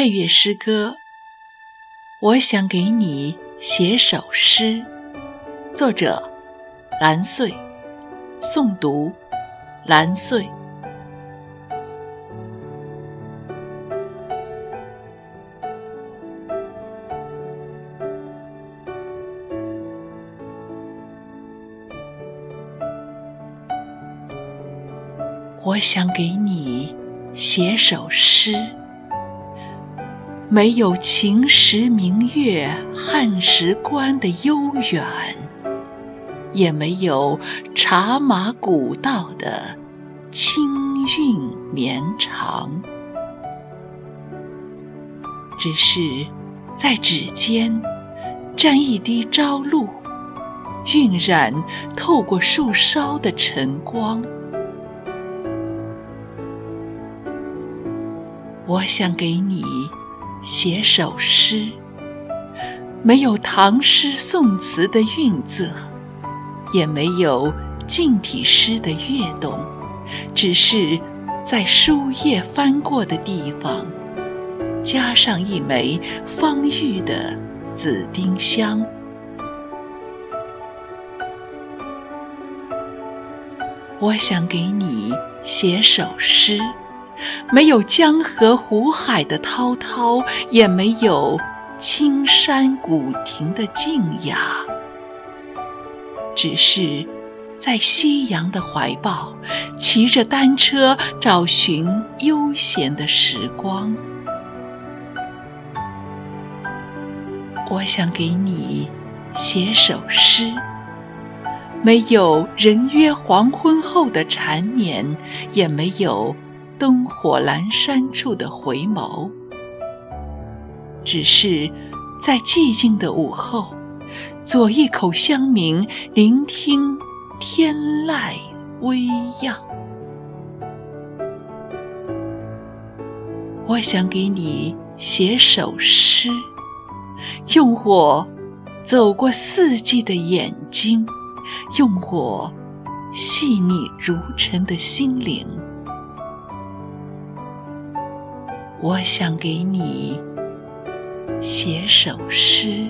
配乐诗歌，我想给你写首诗。作者：蓝穗，诵读：蓝穗。我想给你写首诗。没有秦时明月汉时关的悠远，也没有茶马古道的清韵绵长，只是在指尖沾一滴朝露，晕染透过树梢的晨光。我想给你。写首诗，没有唐诗宋词的韵色，也没有近体诗的跃动，只是在书页翻过的地方，加上一枚方玉的紫丁香。我想给你写首诗。没有江河湖海的滔滔，也没有青山古亭的静雅，只是在夕阳的怀抱，骑着单车找寻悠闲的时光。我想给你写首诗，没有人约黄昏后的缠绵，也没有。灯火阑珊处的回眸，只是在寂静的午后，左一口香茗，聆听天籁微漾。我想给你写首诗，用我走过四季的眼睛，用我细腻如尘的心灵。我想给你写首诗。